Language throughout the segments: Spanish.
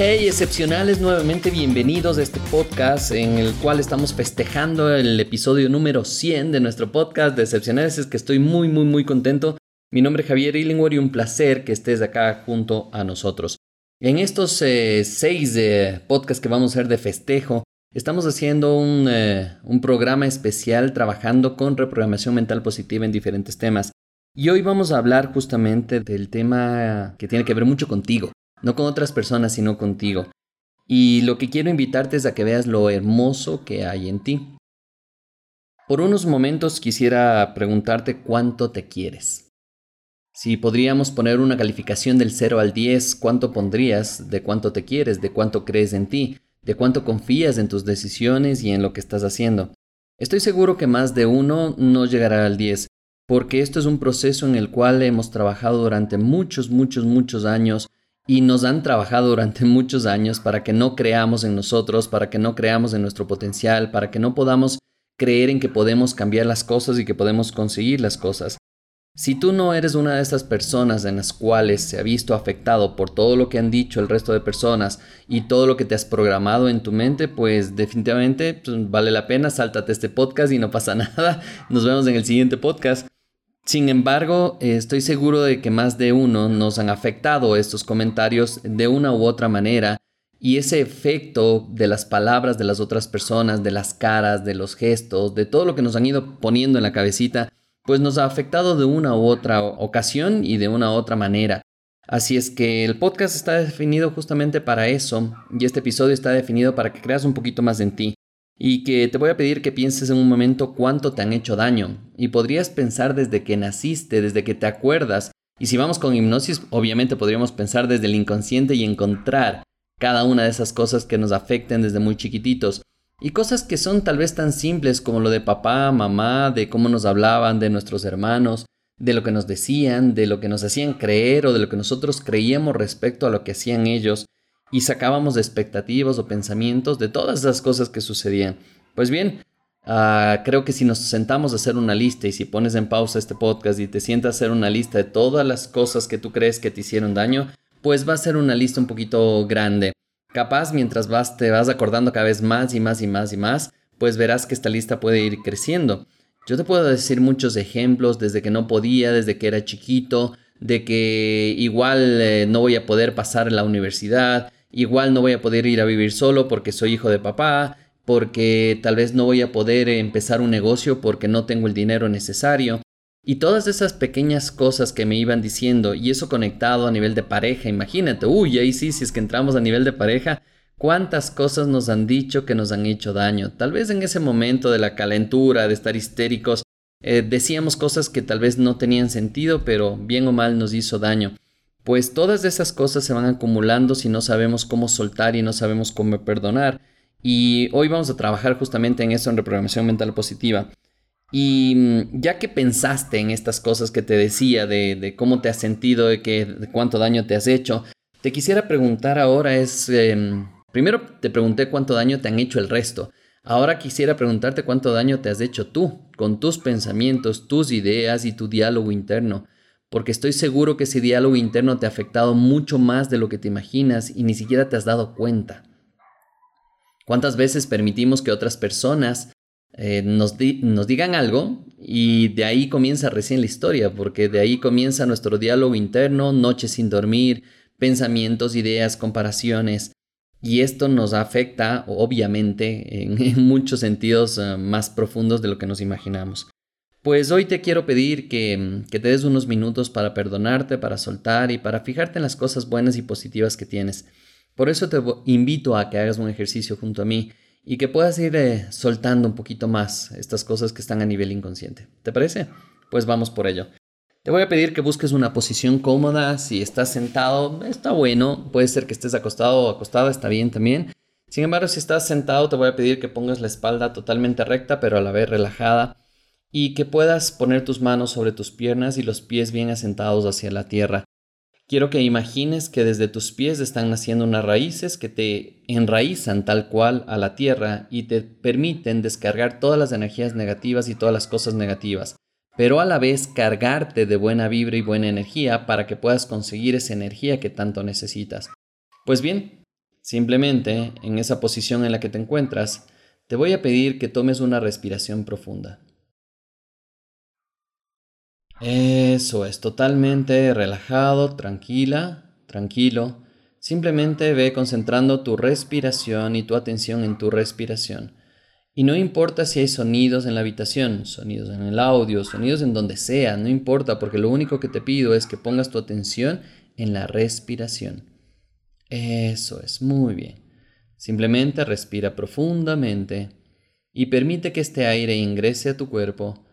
Hey excepcionales, nuevamente bienvenidos a este podcast en el cual estamos festejando el episodio número 100 de nuestro podcast de excepcionales. Es que estoy muy muy muy contento. Mi nombre es Javier Illingworth y un placer que estés acá junto a nosotros. En estos eh, seis eh, podcasts que vamos a hacer de festejo, Estamos haciendo eh, un, programa especial trabajando con reprogramación mental positiva en diferentes temas. Y hoy vamos a hablar justamente del tema que tiene que ver mucho contigo, no con otras personas, sino contigo. Y lo que quiero invitarte es a que veas lo hermoso que hay en ti. Por unos momentos quisiera preguntarte cuánto te quieres. Si podríamos poner una calificación del 0 al 10, ¿cuánto pondrías de cuánto te quieres, de cuánto crees en ti? de cuánto confías en tus decisiones y en lo que estás haciendo. Estoy seguro que más de uno no llegará al 10, porque esto es un proceso en el cual hemos trabajado durante muchos, muchos, muchos años y nos han trabajado durante muchos años para que no creamos en nosotros, para que no creamos en nuestro potencial, para que no podamos creer en que podemos cambiar las cosas y que podemos conseguir las cosas. Si tú no eres una de esas personas en las cuales se ha visto afectado por todo lo que han dicho el resto de personas y todo lo que te has programado en tu mente, pues definitivamente pues, vale la pena, sáltate este podcast y no pasa nada. Nos vemos en el siguiente podcast. Sin embargo, estoy seguro de que más de uno nos han afectado estos comentarios de una u otra manera y ese efecto de las palabras de las otras personas, de las caras, de los gestos, de todo lo que nos han ido poniendo en la cabecita, pues nos ha afectado de una u otra ocasión y de una u otra manera. Así es que el podcast está definido justamente para eso y este episodio está definido para que creas un poquito más en ti y que te voy a pedir que pienses en un momento cuánto te han hecho daño. Y podrías pensar desde que naciste, desde que te acuerdas. Y si vamos con hipnosis obviamente podríamos pensar desde el inconsciente y encontrar cada una de esas cosas que nos afecten desde muy chiquititos. Y cosas que son tal vez tan simples como lo de papá, mamá, de cómo nos hablaban, de nuestros hermanos, de lo que nos decían, de lo que nos hacían creer o de lo que nosotros creíamos respecto a lo que hacían ellos y sacábamos expectativas o pensamientos de todas esas cosas que sucedían. Pues bien, ah, creo que si nos sentamos a hacer una lista y si pones en pausa este podcast y te sientas a hacer una lista de todas las cosas que tú crees que te hicieron daño, pues va a ser una lista un poquito grande. Capaz mientras vas, te vas acordando cada vez más y más y más y más, pues verás que esta lista puede ir creciendo. Yo te puedo decir muchos ejemplos desde que no podía, desde que era chiquito, de que igual eh, no voy a poder pasar la universidad, igual no voy a poder ir a vivir solo porque soy hijo de papá, porque tal vez no voy a poder empezar un negocio porque no tengo el dinero necesario. Y todas esas pequeñas cosas que me iban diciendo, y eso conectado a nivel de pareja, imagínate, uy, ahí sí, si es que entramos a nivel de pareja, cuántas cosas nos han dicho que nos han hecho daño. Tal vez en ese momento de la calentura, de estar histéricos, eh, decíamos cosas que tal vez no tenían sentido, pero bien o mal nos hizo daño. Pues todas esas cosas se van acumulando si no sabemos cómo soltar y no sabemos cómo perdonar. Y hoy vamos a trabajar justamente en eso en reprogramación mental positiva. Y mm, ya que pensaste en estas cosas que te decía, de, cómo te has sentido, de, que, de cuánto daño te has hecho, te quisiera preguntar ahora es, em, primero te pregunté cuánto daño te han hecho el resto. Ahora quisiera preguntarte cuánto daño te has hecho tú, con tus pensamientos, tus ideas y tu diálogo interno, porque estoy seguro que ese diálogo interno te ha afectado mucho más de lo que te imaginas y ni siquiera te has dado cuenta. ¿Cuántas veces permitimos que otras personas eh, nos, digan algo y de ahí comienza recién la historia, porque de ahí comienza nuestro diálogo interno, noches sin dormir, pensamientos, ideas, comparaciones. Y esto nos afecta, obviamente, en, muchos sentidos eh, más profundos de lo que nos imaginamos. Pues hoy te quiero pedir que, que te des unos minutos para perdonarte, para soltar y para fijarte en las cosas buenas y positivas que tienes. Por eso te invito a que hagas un ejercicio junto a mí y que puedas ir eh, soltando un poquito más estas cosas que están a nivel inconsciente. ¿Te parece? Pues vamos por ello. Te voy a pedir que busques una posición cómoda. Si estás sentado, está bueno. Puede ser que estés acostado o acostado, está bien también. Sin embargo, si estás sentado, te voy a pedir que pongas la espalda totalmente recta, pero a la vez relajada, y que puedas poner tus manos sobre tus piernas y los pies bien asentados hacia la tierra. Quiero que imagines que desde tus pies están naciendo unas raíces que te enraizan tal cual a la tierra y te permiten descargar todas las energías negativas y todas las cosas negativas, pero a la vez cargarte de buena vibra y buena energía para que puedas conseguir esa energía que tanto necesitas. Pues bien, simplemente en esa posición en la que te encuentras, te voy a pedir que tomes una respiración profunda. Eso es, totalmente relajado, tranquila, tranquilo. Simplemente ve concentrando tu respiración y tu atención en tu respiración. Y no importa si hay sonidos en la habitación, sonidos en el audio, sonidos en donde sea, no importa, porque lo único que te pido es que pongas tu atención en la respiración. Eso es, muy bien. Simplemente respira profundamente y permite que este aire ingrese a tu cuerpo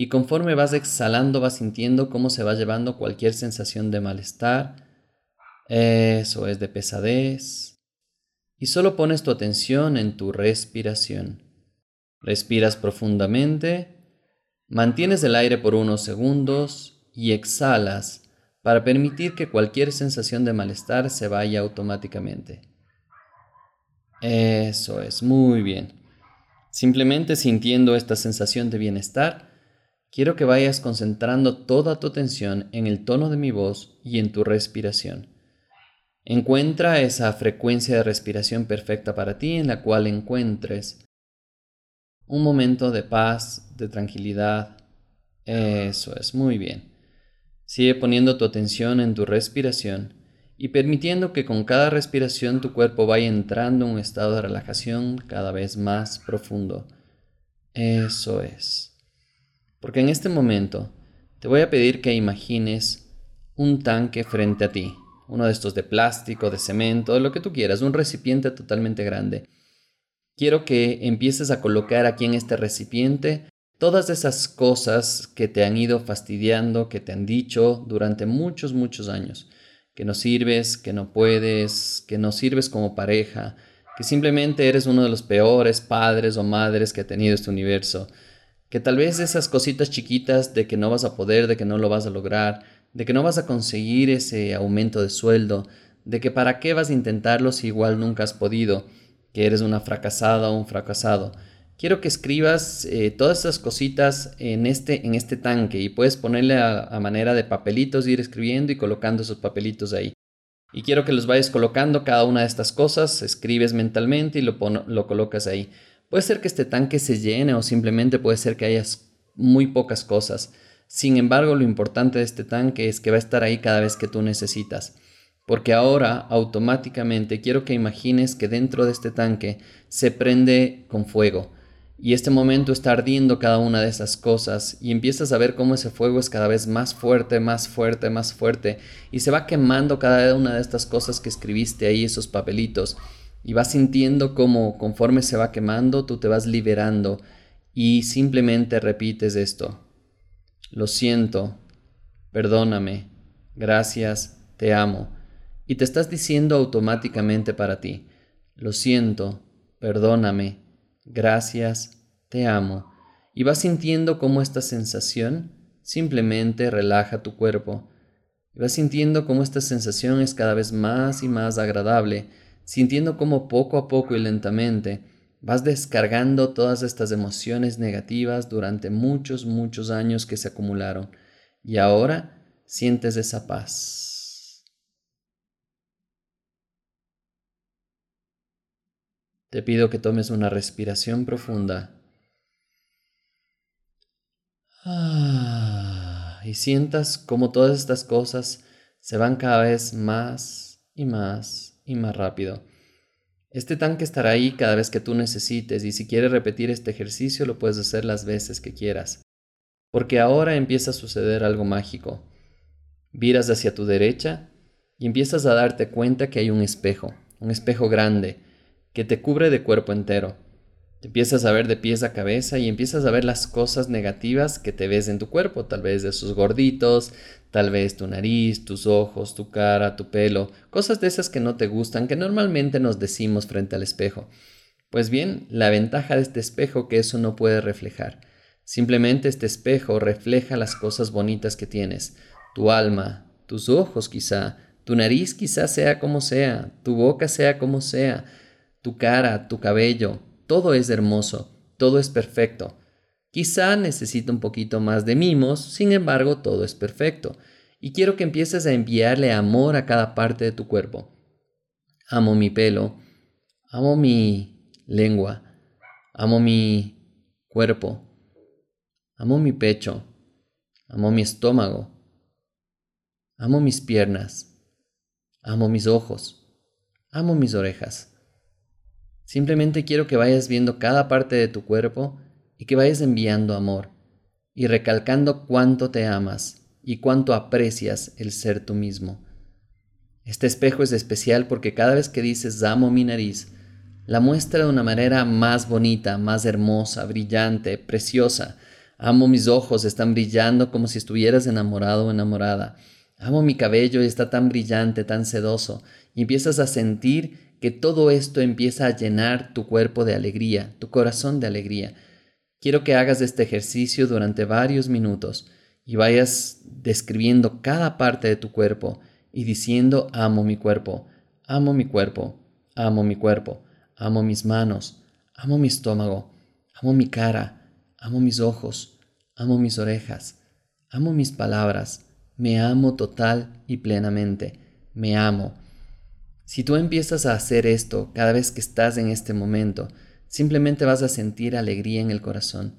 y conforme vas exhalando vas sintiendo cómo se va llevando cualquier sensación de malestar, eso es de pesadez, y solo pones tu atención en tu respiración. Respiras profundamente, mantienes el aire por unos segundos y exhalas para permitir que cualquier sensación de malestar se vaya automáticamente. Eso es, muy bien. Simplemente sintiendo esta sensación de bienestar, quiero que vayas concentrando toda tu atención en el tono de mi voz y en tu respiración. Encuentra esa frecuencia de respiración perfecta para ti en la cual encuentres un momento de paz, de tranquilidad. Eso es, muy bien. Sigue poniendo tu atención en tu respiración y permitiendo que con cada respiración tu cuerpo vaya entrando en un estado de relajación cada vez más profundo. Eso es. Porque en este momento te voy a pedir que imagines un tanque frente a ti, uno de estos de plástico, de cemento, de lo que tú quieras, un recipiente totalmente grande. Quiero que empieces a colocar aquí en este recipiente todas esas cosas que te han ido fastidiando, que te han dicho durante muchos, muchos años, que no sirves, que no puedes, que no sirves como pareja, que simplemente eres uno de los peores padres o madres que ha tenido este universo, que tal vez esas cositas chiquitas de que no vas a poder, de que no lo vas a lograr, de que no vas a conseguir ese aumento de sueldo, de que para qué vas a intentarlo si igual nunca has podido, que eres una fracasada o un fracasado. Quiero que escribas eh, todas esas cositas en este, en este tanque y puedes ponerle a, manera de papelitos, ir escribiendo y colocando esos papelitos ahí. Y quiero que los vayas colocando cada una de estas cosas, escribes mentalmente y lo, lo colocas ahí. Puede ser que este tanque se llene o simplemente puede ser que hayas muy pocas cosas. Sin embargo, lo importante de este tanque es que va a estar ahí cada vez que tú necesitas. Porque ahora automáticamente quiero que imagines que dentro de este tanque se prende con fuego. Y este momento está ardiendo cada una de esas cosas y empiezas a ver cómo ese fuego es cada vez más fuerte, más fuerte, más fuerte. Y se va quemando cada una de estas cosas que escribiste ahí, esos papelitos y vas sintiendo como conforme se va quemando, tú te vas liberando y simplemente repites esto. Lo siento, perdóname, gracias, te amo. Y te estás diciendo automáticamente para ti, lo siento, perdóname, gracias, te amo. Y vas sintiendo cómo esta sensación simplemente relaja tu cuerpo. Y vas sintiendo cómo esta sensación es cada vez más y más agradable sintiendo cómo poco a poco y lentamente vas descargando todas estas emociones negativas durante muchos, muchos años que se acumularon y ahora sientes esa paz. Te pido que tomes una respiración profunda ah, y sientas cómo todas estas cosas se van cada vez más y más y más rápido. Este tanque estará ahí cada vez que tú necesites y si quieres repetir este ejercicio lo puedes hacer las veces que quieras. Porque ahora empieza a suceder algo mágico. Viras hacia tu derecha y empiezas a darte cuenta que hay un espejo, un espejo grande, que te cubre de cuerpo entero. Te empiezas a ver de pies a cabeza y empiezas a ver las cosas negativas que te ves en tu cuerpo, tal vez de esos gorditos, tal vez tu nariz, tus ojos, tu cara, tu pelo, cosas de esas que no te gustan, que normalmente nos decimos frente al espejo. Pues bien, la ventaja de este espejo que eso no puede reflejar. Simplemente este espejo refleja las cosas bonitas que tienes, tu alma, tus ojos quizá, tu nariz quizá sea como sea, tu boca sea como sea, tu cara, tu cabello, todo es hermoso, todo es perfecto. Quizá necesita un poquito más de mimos, sin embargo todo es perfecto. Y quiero que empieces a enviarle amor a cada parte de tu cuerpo. Amo mi pelo, amo mi lengua. Amo mi cuerpo. Amo mi pecho. Amo mi estómago. Amo mis piernas. Amo mis ojos. Amo mis orejas. Simplemente quiero que vayas viendo cada parte de tu cuerpo y que vayas enviando amor y recalcando cuánto te amas y cuánto aprecias el ser tú mismo. Este espejo es especial porque cada vez que dices amo mi nariz, la muestra de una manera más bonita, más hermosa, brillante, preciosa. Amo mis ojos, están brillando como si estuvieras enamorado o enamorada. Amo mi cabello y está tan brillante, tan sedoso. Y empiezas a sentir que todo esto empieza a llenar tu cuerpo de alegría, tu corazón de alegría. Quiero que hagas este ejercicio durante varios minutos y vayas describiendo cada parte de tu cuerpo y diciendo amo mi cuerpo, amo mi cuerpo, amo mi cuerpo. Amo mis manos, amo mi estómago, amo mi cara, amo mis ojos, amo mis orejas, amo mis palabras, me amo total y plenamente, me amo. Si tú empiezas a hacer esto cada vez que estás en este momento, simplemente vas a sentir alegría en el corazón.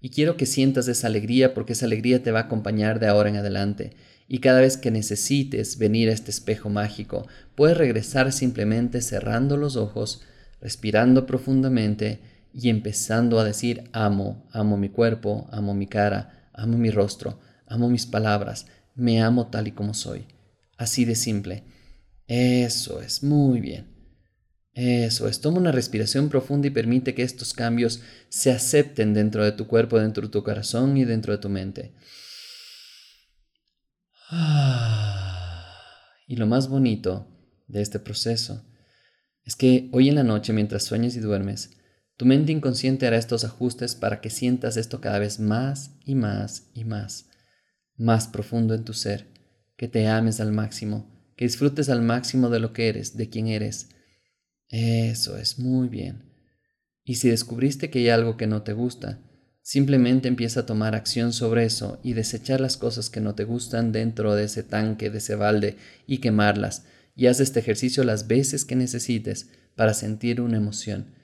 Y quiero que sientas esa alegría porque esa alegría te va a acompañar de ahora en adelante. Y cada vez que necesites venir a este espejo mágico, puedes regresar simplemente cerrando los ojos, respirando profundamente y empezando a decir amo, amo mi cuerpo, amo mi cara, amo mi rostro, amo mis palabras, me amo tal y como soy. Así de simple. Eso es, muy bien. Eso es, toma una respiración profunda y permite que estos cambios se acepten dentro de tu cuerpo, dentro de tu corazón y dentro de tu mente. Y lo más bonito de este proceso es que hoy en la noche, mientras sueñes y duermes, tu mente inconsciente hará estos ajustes para que sientas esto cada vez más y más y más, más profundo en tu ser, que te ames al máximo, que disfrutes al máximo de lo que eres, de quién eres. Eso es muy bien. Y si descubriste que hay algo que no te gusta, simplemente empieza a tomar acción sobre eso y desechar las cosas que no te gustan dentro de ese tanque, de ese balde y quemarlas y haz este ejercicio las veces que necesites para sentir una emoción.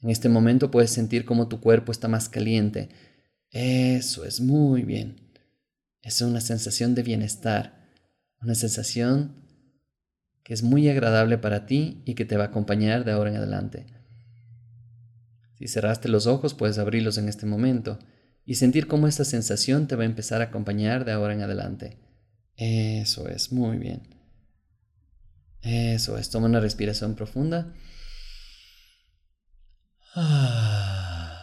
En este momento puedes sentir cómo tu cuerpo está más caliente. Eso es muy bien. Es una sensación de bienestar, una sensación que es muy agradable para ti y que te va a acompañar de ahora en adelante. Si cerraste los ojos, puedes abrirlos en este momento y sentir cómo esta sensación te va a empezar a acompañar de ahora en adelante. Eso es, muy bien. Eso es, toma una respiración profunda.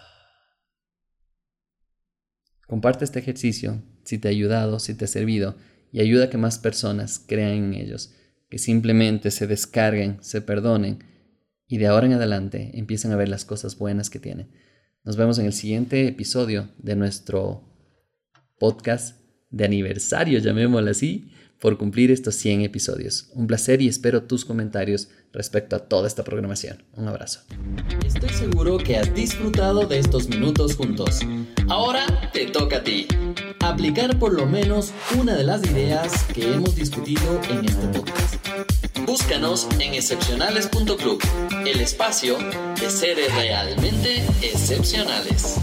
Comparte este ejercicio si te ha ayudado, si te ha servido y ayuda a que más personas crean en ellos, que simplemente se descarguen, se perdonen y de ahora en adelante empiecen a ver las cosas buenas que tienen. Nos vemos en el siguiente episodio de nuestro podcast de aniversario, llamémoslo así, por cumplir estos 100 episodios. Un placer y espero tus comentarios respecto a toda esta programación. Un abrazo. Estoy seguro que has disfrutado de estos minutos juntos. Ahora te toca a ti. Aplicar por lo menos una de las ideas que hemos discutido en este podcast. Búscanos en excepcionales.club, el espacio de seres realmente excepcionales.